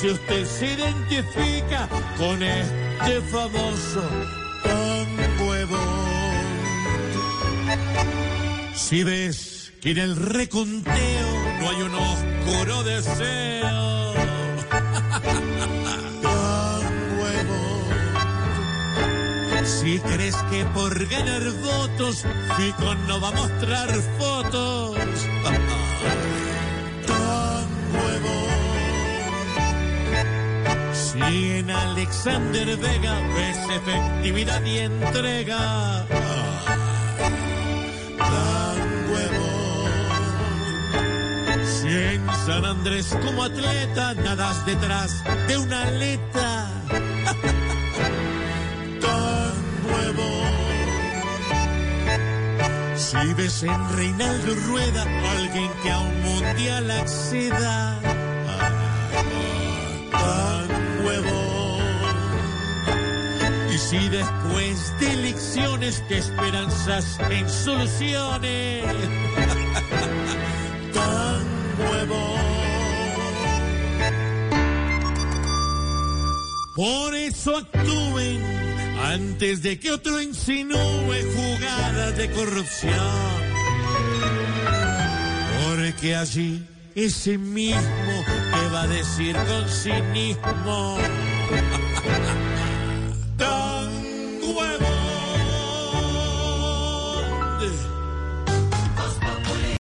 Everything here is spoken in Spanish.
si usted se identifica con este famoso de Bond. Si ves que en el reconteo no hay un oscuro deseo. De Bond. Si crees que por ganar votos Fico no va a mostrar fotos. Si en Alexander Vega ves efectividad y entrega. Tango de Bond. Si en San Andrés como atleta nadas detrás de una aleta. De Bond. Si ves en Reinaldo Rueda alguien que a un mundial acceda. Y si después de elecciones te esperanzas en soluciones. Tan nuevo. Por eso actúen antes de que otro insinúe jugadas de corrupción. Porque allí ese mismo te va a decir con cinismo.